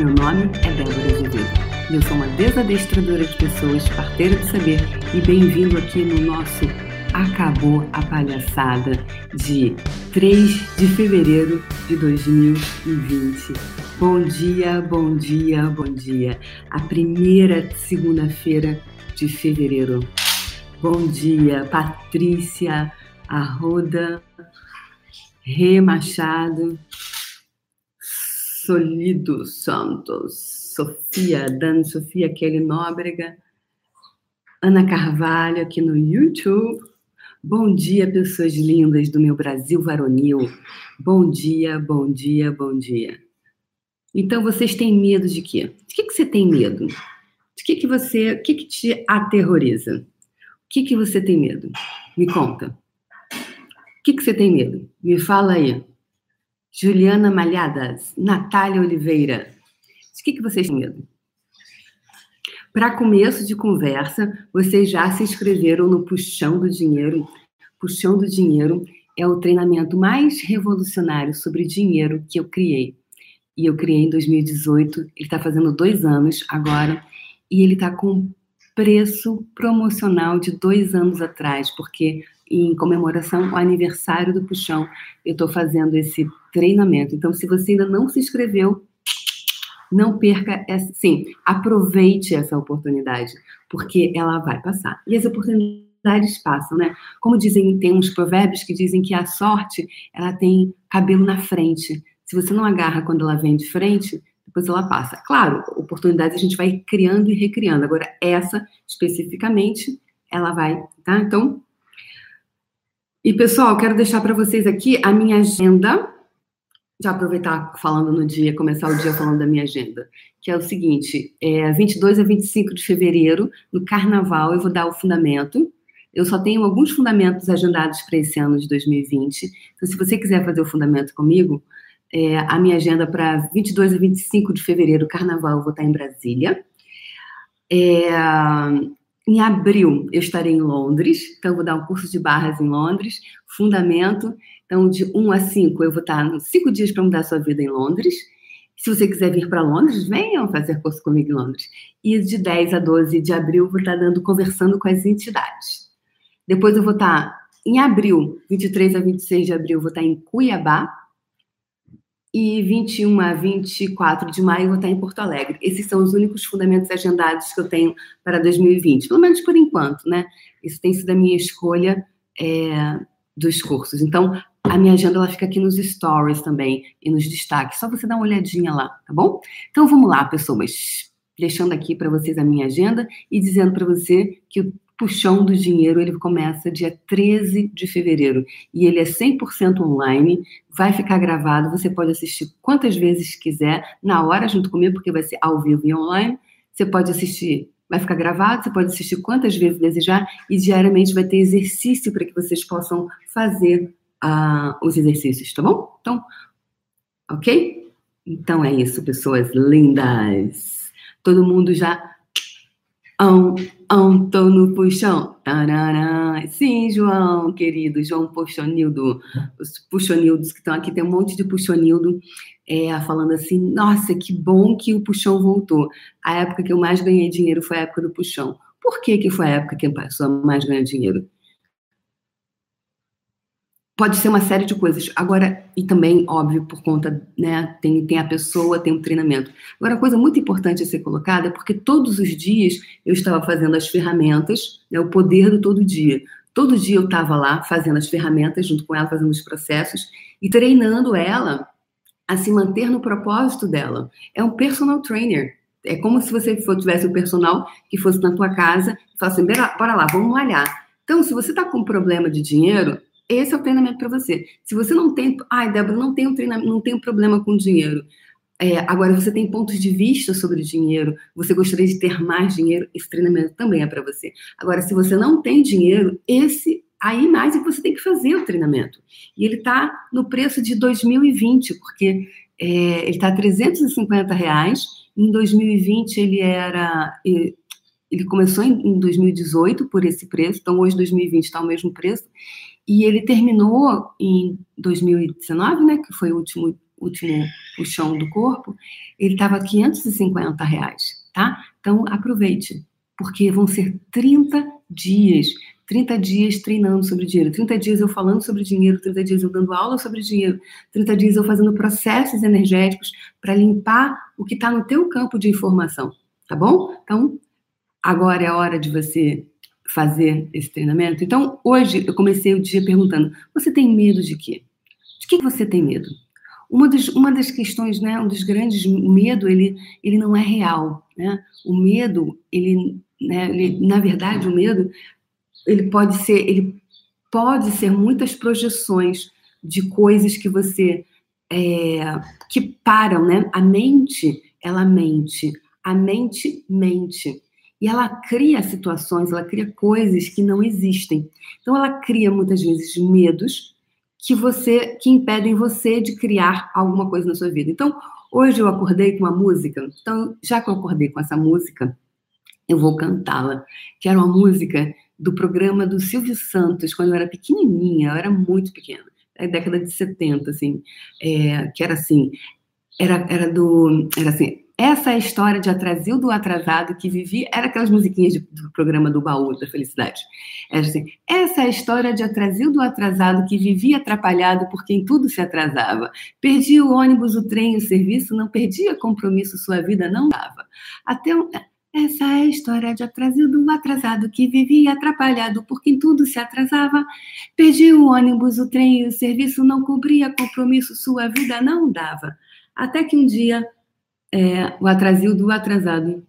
Meu nome é Débora Azevedo eu sou uma desadestradora de pessoas, parteira de saber e bem-vindo aqui no nosso Acabou a Palhaçada de 3 de fevereiro de 2020. Bom dia, bom dia, bom dia. A primeira segunda-feira de fevereiro. Bom dia, Patrícia Arruda, Rê Machado, Solido Santos, Sofia, Dani Sofia Kelly Nóbrega, Ana Carvalho aqui no YouTube. Bom dia, pessoas lindas do meu Brasil varonil. Bom dia, bom dia, bom dia. Então, vocês têm medo de quê? De que, que você tem medo? De que, que você. O que, que te aterroriza? O que, que você tem medo? Me conta. O que, que você tem medo? Me fala aí. Juliana Malhadas, Natália Oliveira. De que, que vocês têm medo? Para começo de conversa, vocês já se inscreveram no Puxão do Dinheiro. Puxão do Dinheiro é o treinamento mais revolucionário sobre dinheiro que eu criei. E eu criei em 2018, ele está fazendo dois anos agora, e ele está com preço promocional de dois anos atrás, porque em comemoração ao aniversário do Puxão, eu estou fazendo esse treinamento. Então, se você ainda não se inscreveu, não perca essa, sim, aproveite essa oportunidade, porque ela vai passar. E as oportunidades passam, né? Como dizem, tem uns provérbios que dizem que a sorte, ela tem cabelo na frente. Se você não agarra quando ela vem de frente, depois ela passa. Claro, oportunidades a gente vai criando e recriando. Agora, essa especificamente, ela vai, tá? Então, e pessoal, quero deixar para vocês aqui a minha agenda. Já aproveitar falando no dia, começar o dia falando da minha agenda, que é o seguinte: é 22 a 25 de fevereiro, no Carnaval, eu vou dar o fundamento. Eu só tenho alguns fundamentos agendados para esse ano de 2020. Então, se você quiser fazer o fundamento comigo, é, a minha agenda para 22 a 25 de fevereiro, Carnaval, eu vou estar em Brasília. É, em abril, eu estarei em Londres, então vou dar um curso de barras em Londres, fundamento. Então, de 1 a 5, eu vou estar cinco dias para mudar sua vida em Londres. Se você quiser vir para Londres, venham fazer curso comigo em Londres. E de 10 a 12 de abril, vou estar dando, conversando com as entidades. Depois eu vou estar em abril, 23 a 26 de abril, vou estar em Cuiabá, e 21 a 24 de maio vou estar em Porto Alegre. Esses são os únicos fundamentos agendados que eu tenho para 2020, pelo menos por enquanto, né? Isso tem sido a minha escolha é, dos cursos. Então, a minha agenda ela fica aqui nos stories também e nos destaques. Só você dar uma olhadinha lá, tá bom? Então, vamos lá, pessoas. Deixando aqui para vocês a minha agenda e dizendo para você que o Puxão do Dinheiro, ele começa dia 13 de fevereiro e ele é 100% online, vai ficar gravado, você pode assistir quantas vezes quiser, na hora junto comigo, porque vai ser ao vivo e online. Você pode assistir, vai ficar gravado, você pode assistir quantas vezes desejar e diariamente vai ter exercício para que vocês possam fazer uh, os exercícios, tá bom? Então, ok? Então é isso, pessoas lindas. Todo mundo já Ão, ão, tô no puxão. Tarará. Sim, João, querido, João Puxonildo. Os puxonildos que estão aqui, tem um monte de puxonildo é, falando assim: nossa, que bom que o puxão voltou. A época que eu mais ganhei dinheiro foi a época do puxão. Por que, que foi a época que pessoa mais ganhou dinheiro? Pode ser uma série de coisas. Agora, e também, óbvio, por conta, né, tem, tem a pessoa, tem o treinamento. Agora, coisa muito importante a ser colocada é porque todos os dias eu estava fazendo as ferramentas, né, o poder do todo dia. Todo dia eu estava lá fazendo as ferramentas, junto com ela, fazendo os processos e treinando ela a se manter no propósito dela. É um personal trainer. É como se você tivesse um personal que fosse na tua casa e falasse assim, bora lá, vamos malhar. Então, se você está com um problema de dinheiro, esse é o treinamento para você. Se você não tem, ai, Débora, não tenho treinamento, não tenho problema com dinheiro. É, agora você tem pontos de vista sobre dinheiro, você gostaria de ter mais dinheiro, esse treinamento também é para você. Agora, se você não tem dinheiro, esse aí mais é que você tem que fazer o treinamento. E ele está no preço de 2020, porque é, ele está a 350 reais. Em 2020 ele era ele começou em 2018 por esse preço, então hoje 2020 está o mesmo preço. E ele terminou em 2019, né, que foi o último, último puxão do corpo, ele estava 550 reais, tá? Então aproveite, porque vão ser 30 dias 30 dias treinando sobre dinheiro, 30 dias eu falando sobre dinheiro, 30 dias eu dando aula sobre dinheiro, 30 dias eu fazendo processos energéticos para limpar o que está no teu campo de informação, tá bom? Então, agora é a hora de você fazer esse treinamento. Então, hoje eu comecei o dia perguntando: você tem medo de quê? De que você tem medo? Uma das, uma das questões, né, um dos grandes medo, ele, ele não é real, né? O medo, ele, né, ele, na verdade, o medo ele pode ser, ele pode ser muitas projeções de coisas que você é, que param, né? A mente, ela mente, a mente mente e ela cria situações, ela cria coisas que não existem. Então ela cria muitas vezes medos que você que impedem você de criar alguma coisa na sua vida. Então hoje eu acordei com uma música. Então já que eu acordei com essa música, eu vou cantá-la. Que era uma música do programa do Silvio Santos, quando eu era pequenininha, eu era muito pequena, é década de 70, assim, é, que era assim, era, era do, era assim, essa é a história de Atrasildo Atrasado que vivia, era aquelas musiquinhas de, do programa do Baú da Felicidade, era assim, essa é a história de Atrasildo Atrasado que vivia atrapalhado por quem tudo se atrasava, perdia o ônibus, o trem, o serviço, não perdia compromisso, sua vida não dava, até um, essa é a história de atrasado, um atrasado que vivia atrapalhado por quem tudo se atrasava. Perdia o ônibus, o trem e o serviço, não cumpria compromisso, sua vida não dava. Até que um dia, é, o atrasildo, atrasado,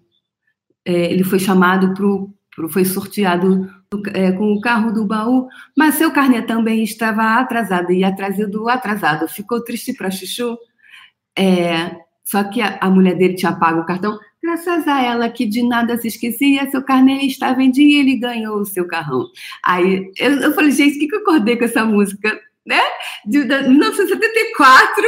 é, ele foi chamado para foi sorteado é, com o carro do baú, mas seu carnê também estava atrasado e atrasado, atrasado. Ficou triste para Chuchu. É, só que a, a mulher dele tinha pago o cartão Graças a ela que de nada se esquecia, seu carnê estava em dia e ele ganhou o seu carrão. Aí eu, eu falei, gente, o que, que eu acordei com essa música, né? De, de 1974,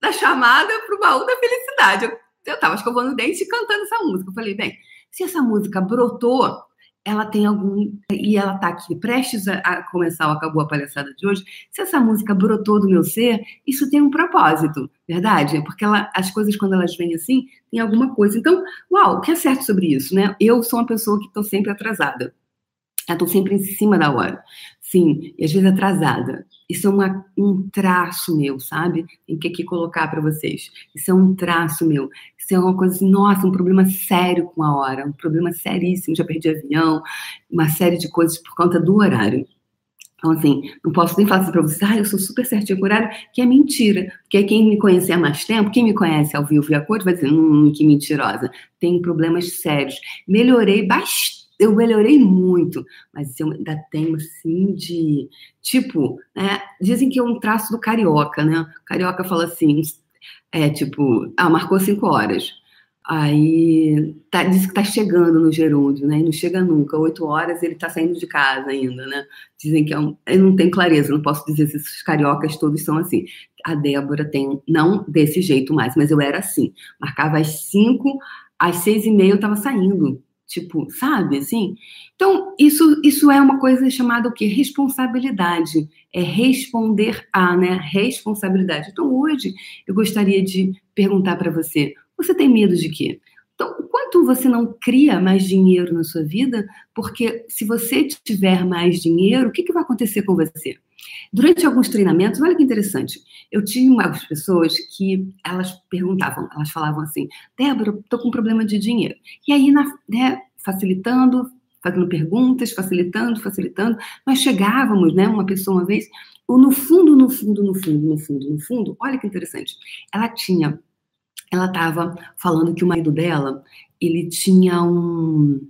da chamada para o baú da felicidade. Eu estava escovando o dente e cantando essa música. Eu falei, bem, se essa música brotou ela tem algum. E ela está aqui prestes a, começar Acabou a Palhaçada de hoje. Se essa música brotou do meu ser, isso tem um propósito, verdade? Porque ela, as coisas, quando elas vêm assim, tem alguma coisa. Então, uau, o que é certo sobre isso, né? Eu sou uma pessoa que estou sempre atrasada. Eu estou sempre em cima da hora. Sim, e às vezes atrasada. Isso é uma, um traço meu, sabe? Tem que aqui colocar para vocês. Isso é um traço meu. Isso é uma coisa assim, nossa, um problema sério com a hora, um problema seríssimo. Já perdi avião, uma série de coisas por conta do horário. Então, assim, não posso nem falar assim para vocês, ah, eu sou super certinho com horário, que é mentira. Porque quem me conhece há mais tempo, quem me conhece ao vivo e a cor, vai dizer, hum, que mentirosa. Tem problemas sérios. Melhorei bastante eu melhorei muito, mas eu ainda tenho assim de tipo, né? Dizem que é um traço do carioca, né? O carioca fala assim, é tipo, ah, marcou cinco horas. Aí tá, diz que tá chegando no gerúndio, né? E não chega nunca. Oito horas ele tá saindo de casa ainda, né? Dizem que é um. Eu não tenho clareza, não posso dizer se esses cariocas todos são assim. A Débora tem, não desse jeito mais, mas eu era assim. Marcava às cinco, às seis e meia eu tava saindo Tipo, sabe assim? Então, isso, isso é uma coisa chamada o quê? Responsabilidade. É responder a, né? Responsabilidade. Então, hoje, eu gostaria de perguntar para você: você tem medo de quê? Então, quanto você não cria mais dinheiro na sua vida, porque se você tiver mais dinheiro, o que, que vai acontecer com você? Durante alguns treinamentos, olha que interessante, eu tinha umas pessoas que elas perguntavam, elas falavam assim, Débora, estou com um problema de dinheiro. E aí, na, né, facilitando, fazendo perguntas, facilitando, facilitando, nós chegávamos, né, uma pessoa uma vez, ou no fundo, no fundo, no fundo, no fundo, no fundo, olha que interessante, ela tinha, ela estava falando que o marido dela, ele tinha um,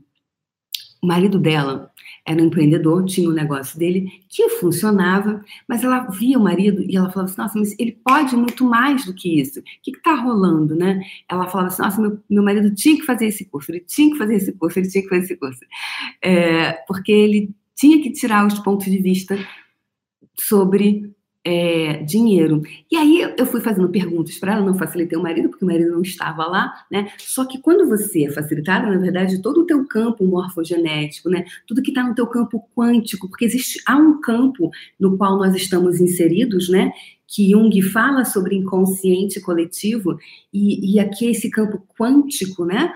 o marido dela era um empreendedor, tinha um negócio dele que funcionava, mas ela via o marido e ela falava assim: nossa, mas ele pode muito mais do que isso. O que está rolando, né? Ela falava assim: nossa, meu, meu marido tinha que fazer esse curso, ele tinha que fazer esse curso, ele tinha que fazer esse curso. É, porque ele tinha que tirar os pontos de vista sobre é, dinheiro. E aí eu fui fazendo perguntas para ela, não facilitei o marido, porque o marido não estava lá, né? Só que quando você é facilitada, na verdade, todo o teu campo morfogenético, né? Tudo que está no teu campo quântico, porque existe, há um campo no qual nós estamos inseridos, né? Que Jung fala sobre inconsciente coletivo, e, e aqui esse campo quântico, né?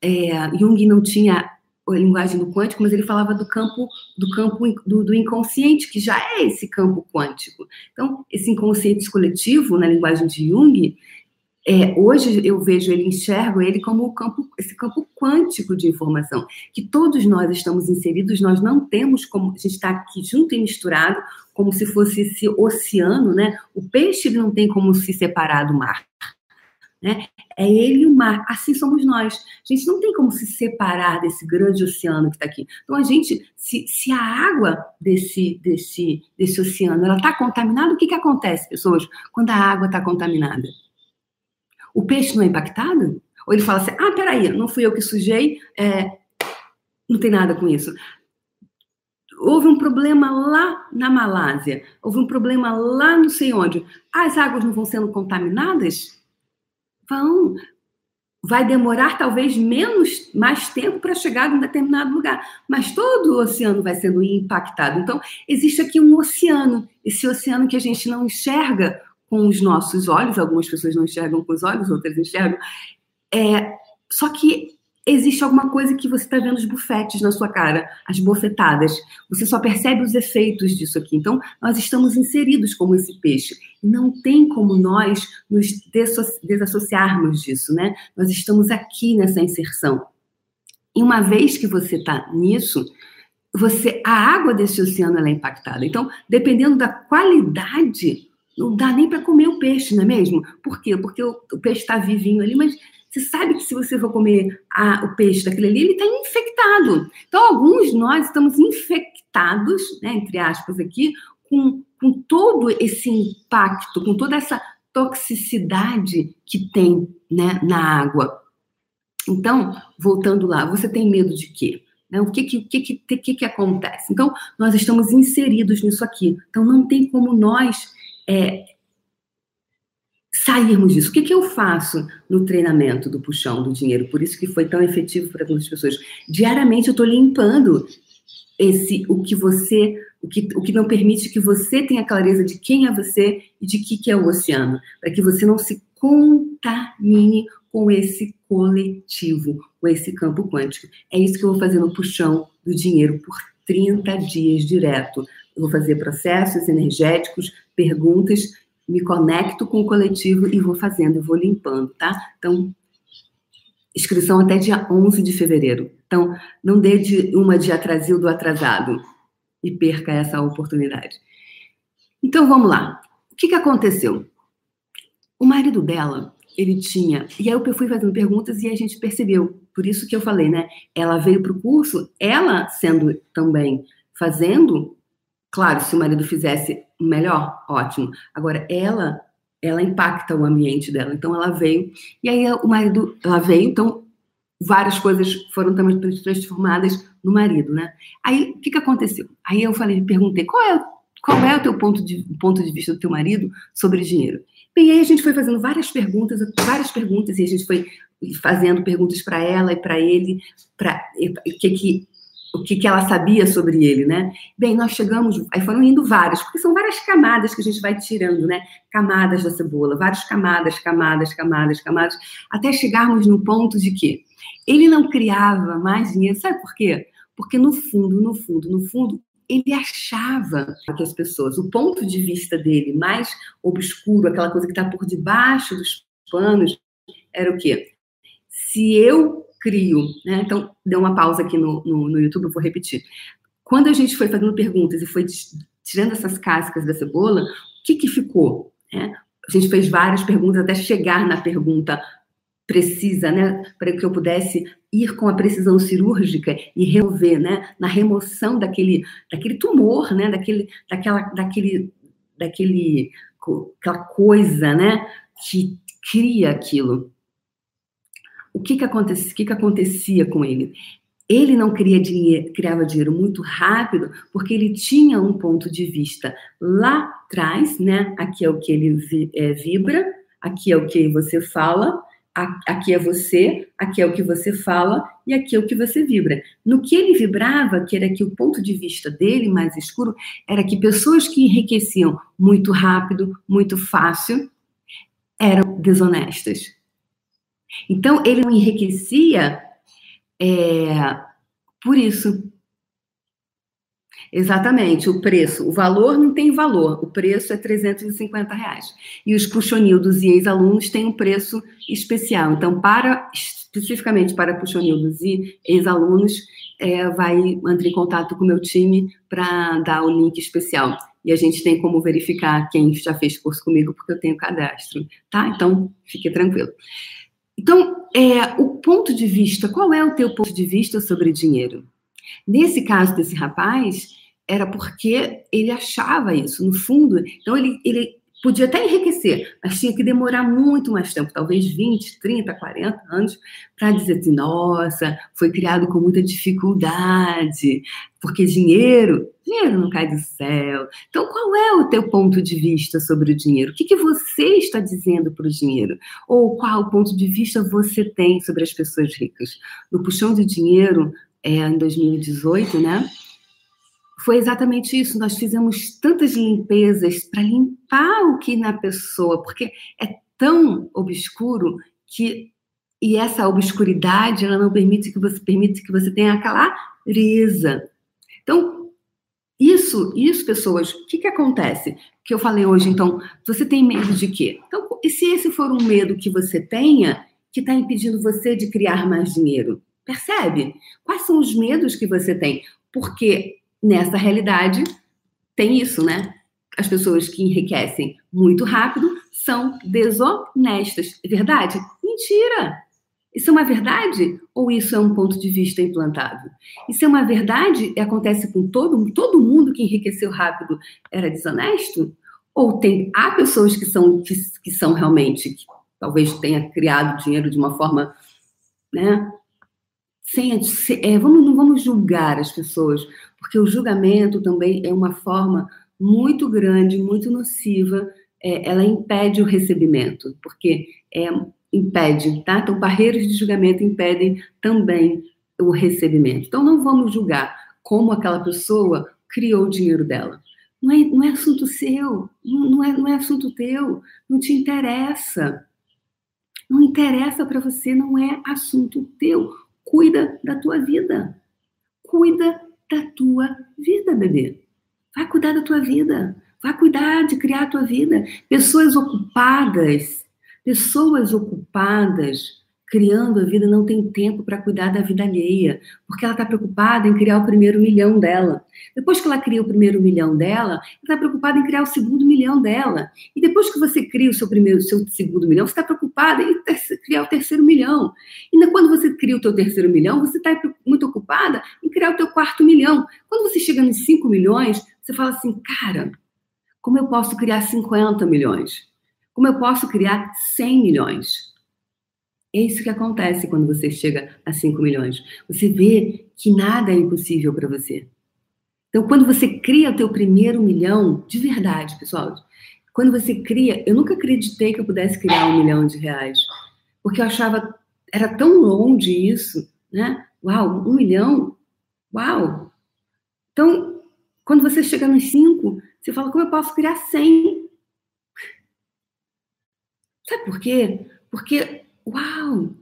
É, Jung não tinha linguagem do quântico, mas ele falava do campo do campo do, do, inconsciente, que já é esse campo quântico. Então, esse inconsciente coletivo, na linguagem de Jung, é, hoje eu vejo ele, enxergo ele como o campo, esse campo quântico de informação, que todos nós estamos inseridos, nós não temos como, a gente está aqui junto e misturado, como se fosse esse oceano, né? O peixe não tem como se separar do mar. Né? É ele e o mar, assim somos nós. A gente não tem como se separar desse grande oceano que está aqui. Então, a gente, se, se a água desse, desse, desse oceano ela está contaminada, o que, que acontece, pessoas, quando a água está contaminada? O peixe não é impactado? Ou ele fala assim: ah, peraí, não fui eu que sujei, é, não tem nada com isso. Houve um problema lá na Malásia, houve um problema lá não sei onde. As águas não vão sendo contaminadas? Vão. Vai demorar talvez menos, mais tempo para chegar em determinado lugar, mas todo o oceano vai sendo impactado. Então, existe aqui um oceano, esse oceano que a gente não enxerga com os nossos olhos, algumas pessoas não enxergam com os olhos, outras enxergam. É, só que existe alguma coisa que você está vendo os bufetes na sua cara, as bofetadas. Você só percebe os efeitos disso aqui. Então, nós estamos inseridos como esse peixe. Não tem como nós nos desassociarmos disso, né? Nós estamos aqui nessa inserção. E uma vez que você está nisso, você, a água desse oceano é impactada. Então, dependendo da qualidade, não dá nem para comer o peixe, não é mesmo? Por quê? Porque o, o peixe está vivinho ali, mas você sabe que se você for comer a, o peixe daquele ali, ele está infectado. Então, alguns nós estamos infectados, né, entre aspas aqui, com, com todo esse impacto, com toda essa toxicidade que tem né, na água. Então, voltando lá, você tem medo de quê? Né, o que que, que, que, que, que acontece? Então, nós estamos inseridos nisso aqui. Então, não tem como nós é, sairmos disso. O que, que eu faço no treinamento do puxão do dinheiro? Por isso que foi tão efetivo para muitas pessoas. Diariamente eu estou limpando esse o que você o que, o que não permite que você tenha clareza de quem é você e de que, que é o oceano, para que você não se contamine com esse coletivo, com esse campo quântico. É isso que eu vou fazer no puxão do dinheiro por 30 dias direto. Eu vou fazer processos energéticos, perguntas me conecto com o coletivo e vou fazendo, vou limpando, tá? Então, inscrição até dia 11 de fevereiro. Então, não dê de uma de atrasil do atrasado e perca essa oportunidade. Então, vamos lá. O que, que aconteceu? O marido dela, ele tinha. E aí eu fui fazendo perguntas e a gente percebeu. Por isso que eu falei, né? Ela veio para o curso, ela sendo também fazendo, claro, se o marido fizesse melhor, ótimo. Agora, ela, ela impacta o ambiente dela. Então, ela veio, e aí o marido, ela veio, então, várias coisas foram também transformadas no marido, né? Aí, o que, que aconteceu? Aí eu falei, perguntei, qual é, qual é o teu ponto de, ponto de vista do teu marido sobre dinheiro? Bem, aí a gente foi fazendo várias perguntas, várias perguntas, e a gente foi fazendo perguntas para ela e para ele, para o que que o que, que ela sabia sobre ele, né? Bem, nós chegamos, aí foram indo várias, porque são várias camadas que a gente vai tirando, né? Camadas da cebola, várias camadas, camadas, camadas, camadas, até chegarmos no ponto de que ele não criava mais dinheiro, sabe por quê? Porque no fundo, no fundo, no fundo, ele achava que as pessoas, o ponto de vista dele mais obscuro, aquela coisa que está por debaixo dos panos, era o quê? Se eu crio, né? Então, deu uma pausa aqui no, no, no YouTube, eu vou repetir. Quando a gente foi fazendo perguntas e foi tirando essas cascas da cebola, o que que ficou? Né? A gente fez várias perguntas até chegar na pergunta precisa, né, para que eu pudesse ir com a precisão cirúrgica e remover, né, na remoção daquele, daquele tumor, né, daquele, daquela, daquele, daquele, aquela coisa, né, que cria aquilo o que que, acontecia, que que acontecia com ele? ele não queria dinheiro, criava dinheiro muito rápido, porque ele tinha um ponto de vista lá atrás, né? Aqui é o que ele vi, é, vibra, aqui é o que você fala, aqui é você, aqui é o que você fala e aqui é o que você vibra. No que ele vibrava, que era que o ponto de vista dele mais escuro, era que pessoas que enriqueciam muito rápido, muito fácil, eram desonestas. Então, ele não enriquecia é, por isso. Exatamente, o preço. O valor não tem valor, o preço é 350 reais. E os puxonildos e ex-alunos têm um preço especial. Então, para especificamente para puxonildos e ex-alunos, é, vai entrar em contato com o meu time para dar o link especial. E a gente tem como verificar quem já fez curso comigo, porque eu tenho cadastro, tá? Então, fique tranquilo. Então, é, o ponto de vista, qual é o teu ponto de vista sobre dinheiro? Nesse caso desse rapaz, era porque ele achava isso, no fundo. Então, ele, ele podia até enriquecer, mas tinha que demorar muito mais tempo, talvez 20, 30, 40 anos, para dizer assim: nossa, foi criado com muita dificuldade, porque dinheiro, dinheiro não cai do céu. Então, qual é o teu ponto de vista sobre o dinheiro? O que, que você está dizendo para o dinheiro? Ou qual ponto de vista você tem sobre as pessoas ricas? No Puxão de Dinheiro, é, em 2018, né? Foi exatamente isso. Nós fizemos tantas limpezas para limpar o que na pessoa, porque é tão obscuro que e essa obscuridade ela não permite que você permite que você tenha aquela clareza. Então, isso, isso, pessoas, o que, que acontece? Que eu falei hoje, então, você tem medo de quê? Então, e se esse for um medo que você tenha, que está impedindo você de criar mais dinheiro? Percebe? Quais são os medos que você tem? Porque nessa realidade tem isso, né? As pessoas que enriquecem muito rápido são desonestas. É verdade? Mentira! Isso é uma verdade ou isso é um ponto de vista implantado? Isso é uma verdade e acontece com todo, todo mundo que enriqueceu rápido era desonesto? Ou tem há pessoas que são que, que são realmente que talvez tenha criado dinheiro de uma forma, né? Sem, é, vamos, não vamos julgar as pessoas, porque o julgamento também é uma forma muito grande, muito nociva, é, ela impede o recebimento, porque é, impede, tá? Então, barreiras de julgamento impedem também o recebimento. Então, não vamos julgar como aquela pessoa criou o dinheiro dela. Não é, não é assunto seu, não é, não é assunto teu, não te interessa. Não interessa para você, não é assunto teu. Cuida da tua vida. Cuida da tua vida, bebê. Vai cuidar da tua vida. Vai cuidar de criar a tua vida. Pessoas ocupadas, pessoas ocupadas criando a vida não tem tempo para cuidar da vida alheia, porque ela está preocupada em criar o primeiro milhão dela. Depois que ela cria o primeiro milhão dela, ela está preocupada em criar o segundo milhão dela. E depois que você cria o seu primeiro, seu segundo milhão, você está preocupada em criar o terceiro milhão. E quando você cria o teu terceiro milhão, você está muito ocupada em criar o teu quarto milhão. Quando você chega nos cinco milhões, você fala assim, cara, como eu posso criar 50 milhões? Como eu posso criar 100 milhões? É isso que acontece quando você chega a 5 milhões. Você vê que nada é impossível para você. Então, quando você cria o teu primeiro milhão, de verdade, pessoal, quando você cria, eu nunca acreditei que eu pudesse criar um milhão de reais, porque eu achava, era tão longe isso, né? Uau, um milhão? Uau! Então, quando você chega nos cinco, você fala, como eu posso criar cem? Sabe por quê? Porque Uau!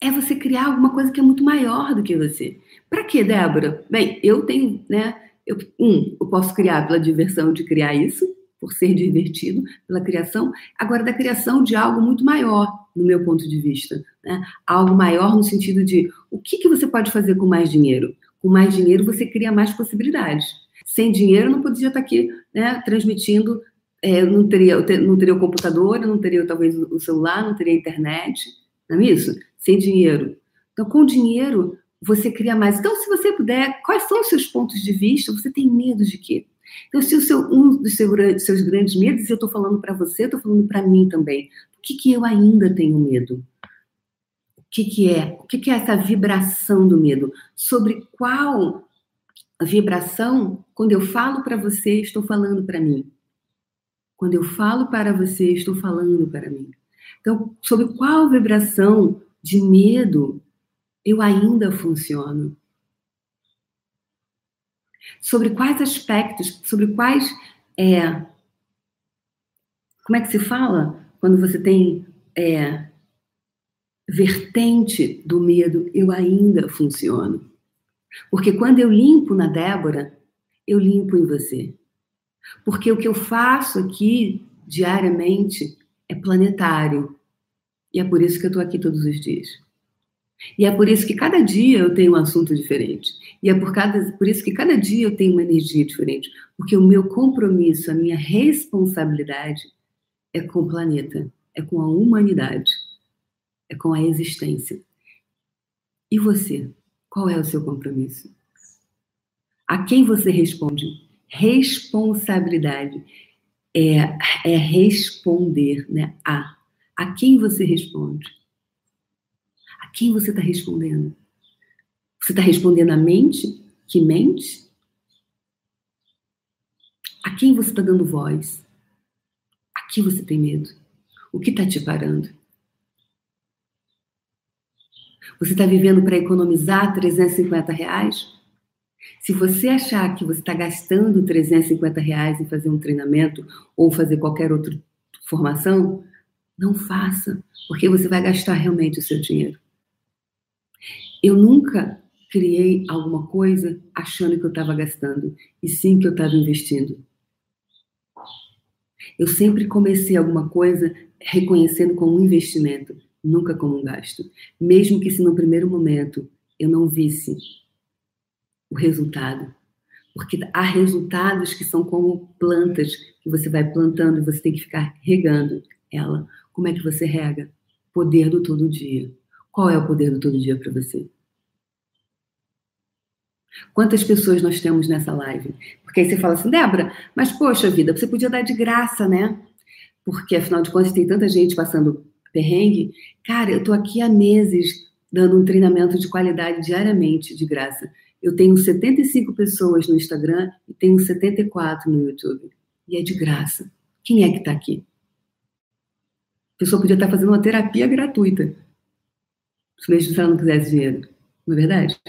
É você criar alguma coisa que é muito maior do que você. Para quê, Débora? Bem, eu tenho, né? Eu, um, eu posso criar pela diversão de criar isso, por ser divertido, pela criação. Agora, da criação de algo muito maior, no meu ponto de vista. Né? Algo maior no sentido de o que, que você pode fazer com mais dinheiro? Com mais dinheiro, você cria mais possibilidades. Sem dinheiro, eu não podia estar aqui né, transmitindo é, não, teria, não teria o computador, não teria talvez o celular, não teria a internet, não é isso? Sem dinheiro. Então, com dinheiro, você cria mais. Então, se você puder, quais são os seus pontos de vista? Você tem medo de quê? Então, se o seu, um dos seus, grandes medos, eu estou falando para você, estou falando para mim também. O que, que eu ainda tenho medo? O que, que é? O que, que é essa vibração do medo? Sobre qual vibração, quando eu falo para você, estou falando para mim. Quando eu falo para você, estou falando para mim. Então, sobre qual vibração de medo eu ainda funciono? Sobre quais aspectos, sobre quais. É, como é que se fala? Quando você tem é, vertente do medo, eu ainda funciono. Porque quando eu limpo na Débora, eu limpo em você. Porque o que eu faço aqui diariamente é planetário. E é por isso que eu estou aqui todos os dias. E é por isso que cada dia eu tenho um assunto diferente. E é por, cada, por isso que cada dia eu tenho uma energia diferente. Porque o meu compromisso, a minha responsabilidade é com o planeta, é com a humanidade, é com a existência. E você? Qual é o seu compromisso? A quem você responde? Responsabilidade é, é responder, né? A. A quem você responde? Quem você está respondendo? Você está respondendo à mente que mente? A quem você está dando voz? A que você tem medo? O que está te parando? Você está vivendo para economizar 350 reais? Se você achar que você está gastando 350 reais em fazer um treinamento ou fazer qualquer outra formação, não faça, porque você vai gastar realmente o seu dinheiro. Eu nunca criei alguma coisa achando que eu estava gastando, e sim que eu estava investindo. Eu sempre comecei alguma coisa reconhecendo como um investimento, nunca como um gasto. Mesmo que se no primeiro momento eu não visse o resultado. Porque há resultados que são como plantas que você vai plantando e você tem que ficar regando ela. Como é que você rega? Poder do todo dia. Qual é o poder do todo dia para você? Quantas pessoas nós temos nessa live? Porque aí você fala assim, Débora, mas poxa vida, você podia dar de graça, né? Porque afinal de contas tem tanta gente passando perrengue. Cara, eu tô aqui há meses dando um treinamento de qualidade diariamente, de graça. Eu tenho 75 pessoas no Instagram e tenho 74 no YouTube. E é de graça. Quem é que está aqui? A pessoa podia estar fazendo uma terapia gratuita. Mesmo se ela não quisesse dinheiro. Não é verdade?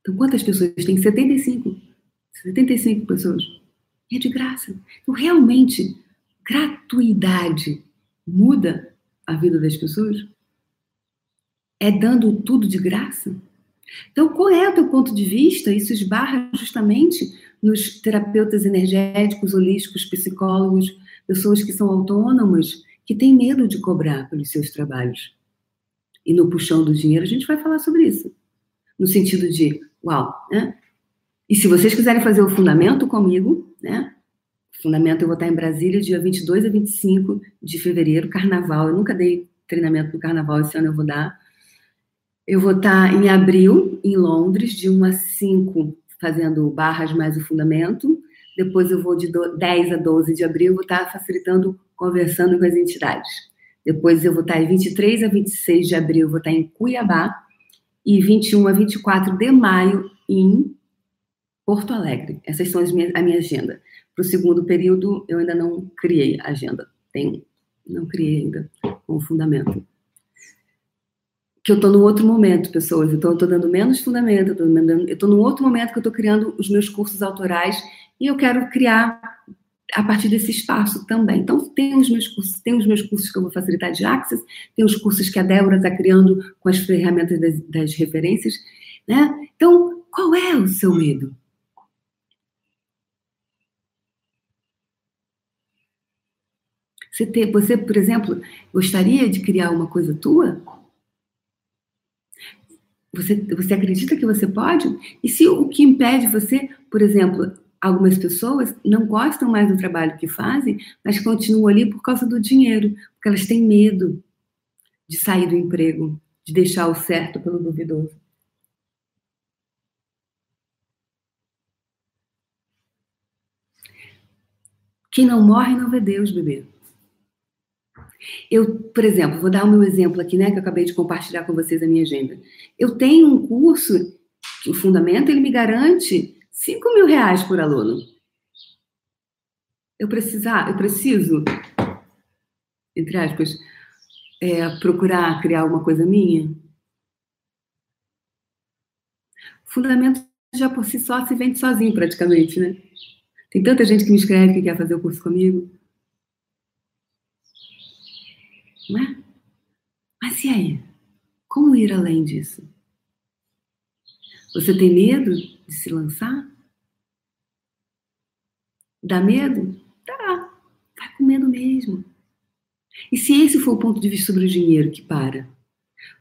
Então, quantas pessoas tem? 75. 75 pessoas. E é de graça. Então, realmente, gratuidade muda a vida das pessoas? É dando tudo de graça? Então, qual é o teu ponto de vista? Isso esbarra justamente nos terapeutas energéticos, holísticos, psicólogos, pessoas que são autônomas, que têm medo de cobrar pelos seus trabalhos. E no puxão do dinheiro, a gente vai falar sobre isso. No sentido de, uau, né? E se vocês quiserem fazer o fundamento comigo, né? Fundamento eu vou estar em Brasília dia 22 a 25 de fevereiro, carnaval. Eu nunca dei treinamento no carnaval, esse ano eu vou dar. Eu vou estar em abril, em Londres, de 1 a 5, fazendo barras mais o fundamento. Depois eu vou de 10 a 12 de abril, vou estar facilitando, conversando com as entidades. Depois eu vou estar em 23 a 26 de abril, vou estar em Cuiabá. E 21 a 24 de maio em Porto Alegre. Essas são as minhas, a minha agenda. Para o segundo período, eu ainda não criei a agenda. Tenho, não criei ainda com fundamento que eu estou num outro momento, pessoas. Então, eu estou dando menos fundamento, eu estou num outro momento que eu estou criando os meus cursos autorais e eu quero criar a partir desse espaço também. Então, tem os meus cursos, tem os meus cursos que eu vou facilitar de Access, tem os cursos que a Débora está criando com as ferramentas das, das referências, né? Então, qual é o seu medo? Você, ter, você, por exemplo, gostaria de criar uma coisa tua? Você, você acredita que você pode? E se o que impede você, por exemplo, algumas pessoas não gostam mais do trabalho que fazem, mas continuam ali por causa do dinheiro, porque elas têm medo de sair do emprego, de deixar o certo pelo duvidoso. Quem não morre não vê Deus, bebê. Eu, por exemplo, vou dar o meu exemplo aqui, né, que eu acabei de compartilhar com vocês a minha agenda. Eu tenho um curso o fundamento ele me garante 5 mil reais por aluno. Eu precisar, eu preciso, entre aspas, é, procurar criar alguma coisa minha. Fundamento já por si só se vende sozinho praticamente, né? Tem tanta gente que me escreve que quer fazer o curso comigo. Não é? Mas e aí? Como ir além disso? Você tem medo de se lançar? Dá medo? Tá. Vai com medo mesmo. E se esse for o ponto de vista sobre o dinheiro que para?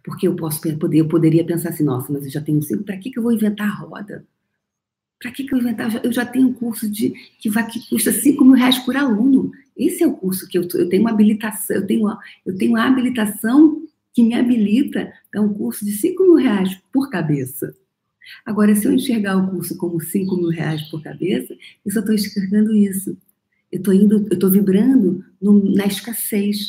Porque eu posso eu poderia pensar assim, nossa, mas eu já tenho cinco, para que, que eu vou inventar a roda? Para que, que eu inventar? Eu já tenho um curso de que, vai, que custa 5 mil reais por aluno. Esse é o curso que eu, eu tenho uma habilitação, eu tenho, eu tenho uma habilitação que me habilita a um curso de 5 mil reais por cabeça. Agora, se eu enxergar o curso como 5 mil reais por cabeça, eu só estou enxergando isso. Eu estou indo, eu estou vibrando no, na escassez,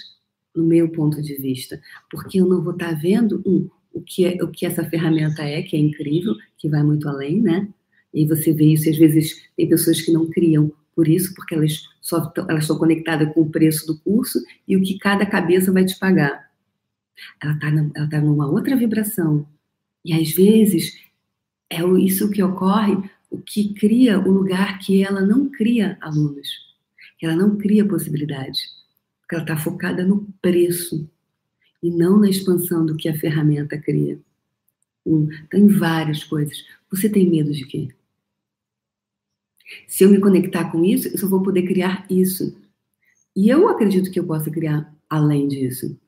no meu ponto de vista, porque eu não vou estar tá vendo um, o que é, o que essa ferramenta é, que é incrível, que vai muito além, né? E você vê isso, às vezes tem pessoas que não criam por isso, porque elas só elas estão conectadas com o preço do curso e o que cada cabeça vai te pagar. Ela está ela tá numa outra vibração. E às vezes é isso que ocorre, o que cria o lugar que ela não cria alunos, que ela não cria possibilidade, porque ela está focada no preço e não na expansão do que a ferramenta cria. Um, tem várias coisas. Você tem medo de quê? Se eu me conectar com isso, eu só vou poder criar isso. E eu acredito que eu possa criar além disso.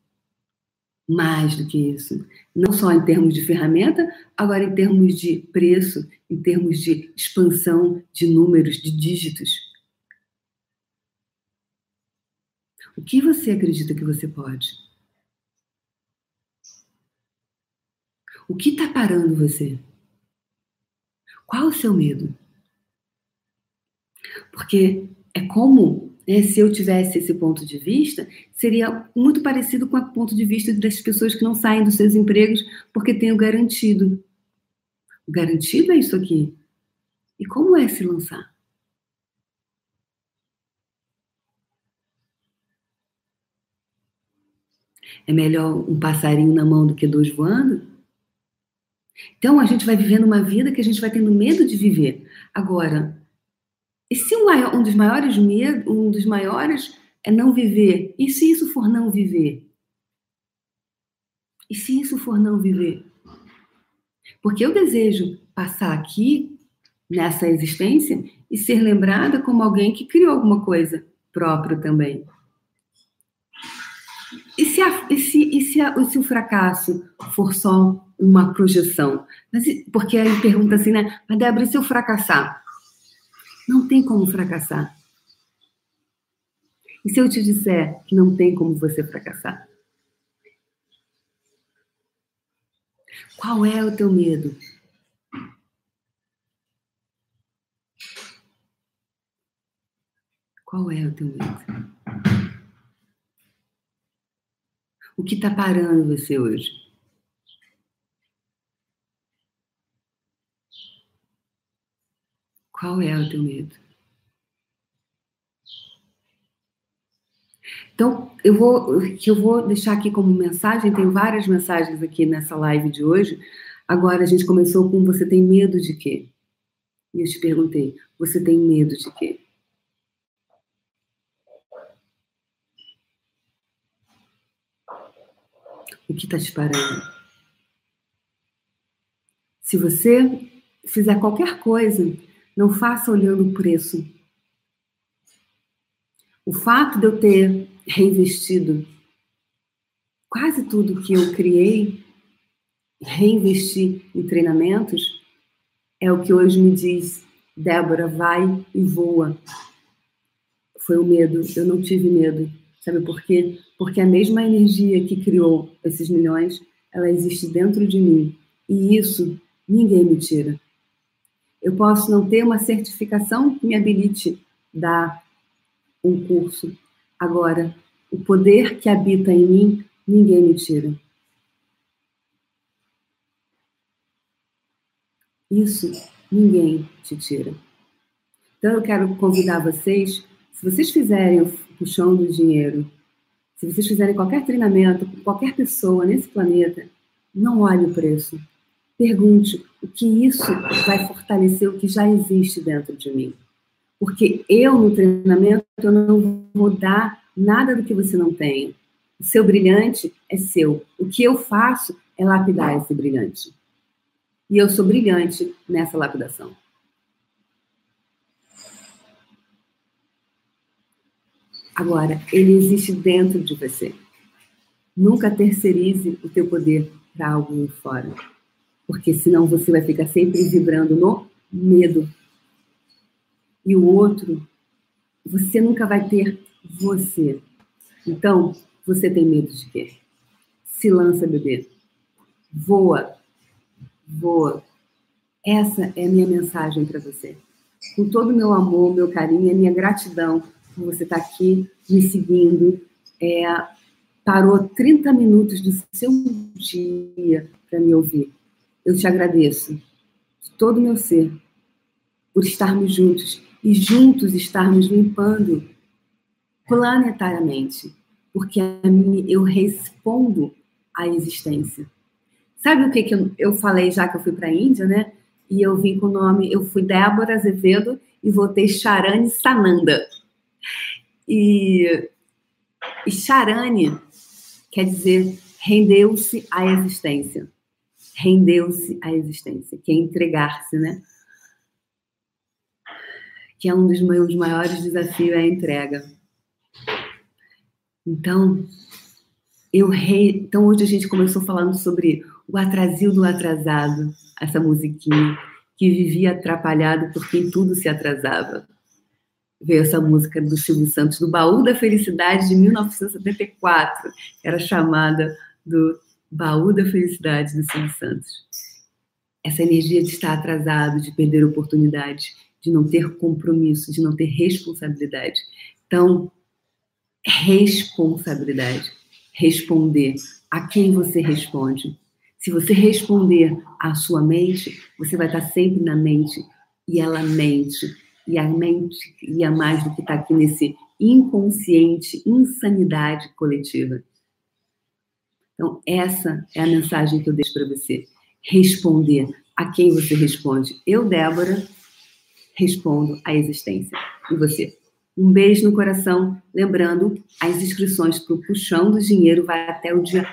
Mais do que isso. Não só em termos de ferramenta, agora em termos de preço, em termos de expansão de números, de dígitos. O que você acredita que você pode? O que está parando você? Qual o seu medo? Porque é como né, se eu tivesse esse ponto de vista, seria muito parecido com o ponto de vista das pessoas que não saem dos seus empregos porque têm o garantido. O garantido é isso aqui. E como é se lançar? É melhor um passarinho na mão do que dois voando? Então a gente vai vivendo uma vida que a gente vai tendo medo de viver. Agora, e se um, um dos maiores medos, um dos maiores é não viver? E se isso for não viver? E se isso for não viver? Porque eu desejo passar aqui nessa existência e ser lembrada como alguém que criou alguma coisa próprio também. E se, a, e se, e se, a, se o fracasso for só uma projeção? Mas, porque aí pergunta assim, né? Mas Débora, e se eu fracassar? Não tem como fracassar. E se eu te disser que não tem como você fracassar? Qual é o teu medo? Qual é o teu medo? O que está parando você hoje? Qual é o teu medo? Então, eu vou, eu vou deixar aqui como mensagem, tem várias mensagens aqui nessa live de hoje. Agora a gente começou com você tem medo de quê? E eu te perguntei, você tem medo de quê? O que está te parando? Se você fizer qualquer coisa não faça olhando o preço. O fato de eu ter reinvestido quase tudo que eu criei, reinvesti em treinamentos, é o que hoje me diz, Débora, vai e voa. Foi o medo, eu não tive medo. Sabe por quê? Porque a mesma energia que criou esses milhões, ela existe dentro de mim. E isso ninguém me tira. Eu posso não ter uma certificação que me habilite dar um curso. Agora, O poder que habita em mim, ninguém me tira. Isso ninguém te tira. Então eu quero convidar vocês, se vocês fizerem o puxão do dinheiro, se vocês fizerem qualquer treinamento com qualquer pessoa nesse planeta, não olhe o preço. Pergunte o que isso vai fortalecer o que já existe dentro de mim. Porque eu, no treinamento, eu não vou dar nada do que você não tem. O seu brilhante é seu. O que eu faço é lapidar esse brilhante. E eu sou brilhante nessa lapidação. Agora, ele existe dentro de você. Nunca terceirize o teu poder para algo fora. Porque senão você vai ficar sempre vibrando no medo. E o outro, você nunca vai ter você. Então, você tem medo de quê? Se lança, bebê. Voa. Voa. Essa é a minha mensagem para você. Com todo o meu amor, meu carinho, a minha gratidão por você estar tá aqui me seguindo. É, parou 30 minutos do seu dia para me ouvir. Eu te agradeço de todo o meu ser por estarmos juntos e juntos estarmos limpando planetariamente, porque eu respondo à existência. Sabe o que, que eu, eu falei já que eu fui para a Índia, né? E eu vim com o nome, eu fui Débora Azevedo e voltei Charane Sananda. E, e Charane quer dizer rendeu-se à existência. Rendeu-se à existência, que é entregar-se, né? Que é um dos meus maiores desafios, é a entrega. Então, eu rei. Então, hoje a gente começou falando sobre o atrasil do atrasado, essa musiquinha que vivia atrapalhado porque tudo se atrasava. Veio essa música do Silvio Santos, do Baú da Felicidade de 1974, era chamada do Baú da Felicidade do Silvio Santos. Essa energia de estar atrasado, de perder oportunidade, de não ter compromisso, de não ter responsabilidade. Então, responsabilidade. Responder. A quem você responde? Se você responder à sua mente, você vai estar sempre na mente e ela mente. E a mente ia mais do que está aqui nesse inconsciente, insanidade coletiva. Então, essa é a mensagem que eu deixo para você. Responder. A quem você responde? Eu, Débora, respondo à existência. E você? Um beijo no coração. Lembrando, as inscrições para o Puxão do Dinheiro vai até o dia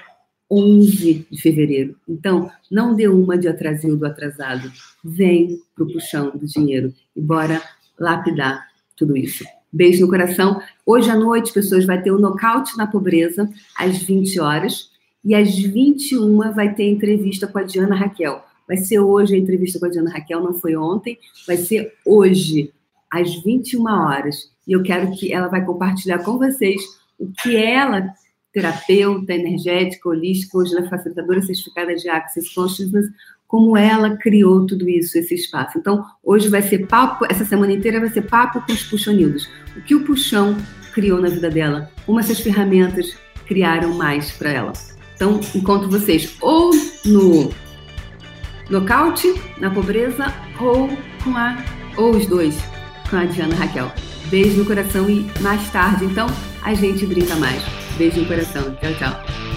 11 de fevereiro. Então, não dê uma de atrasil do atrasado. Vem para o Puxão do Dinheiro e bora lapidar tudo isso. Beijo no coração. Hoje à noite, pessoas, vai ter o Nocaute na Pobreza, às 20 horas. E às 21 vai ter entrevista com a Diana Raquel. Vai ser hoje a entrevista com a Diana Raquel, não foi ontem, vai ser hoje, às 21 horas e eu quero que ela vai compartilhar com vocês o que ela, terapeuta, energética, holística, hoje ela é facilitadora certificada de Access Consciousness, como ela criou tudo isso, esse espaço. Então, hoje vai ser papo, essa semana inteira vai ser papo com os puxonildos. O que o puxão criou na vida dela, como essas ferramentas criaram mais para ela. Então, encontro vocês ou no nocaute, na pobreza, ou com a, ou os dois, com a Diana Raquel. Beijo no coração e mais tarde, então, a gente brinca mais. Beijo no coração. Tchau, tchau.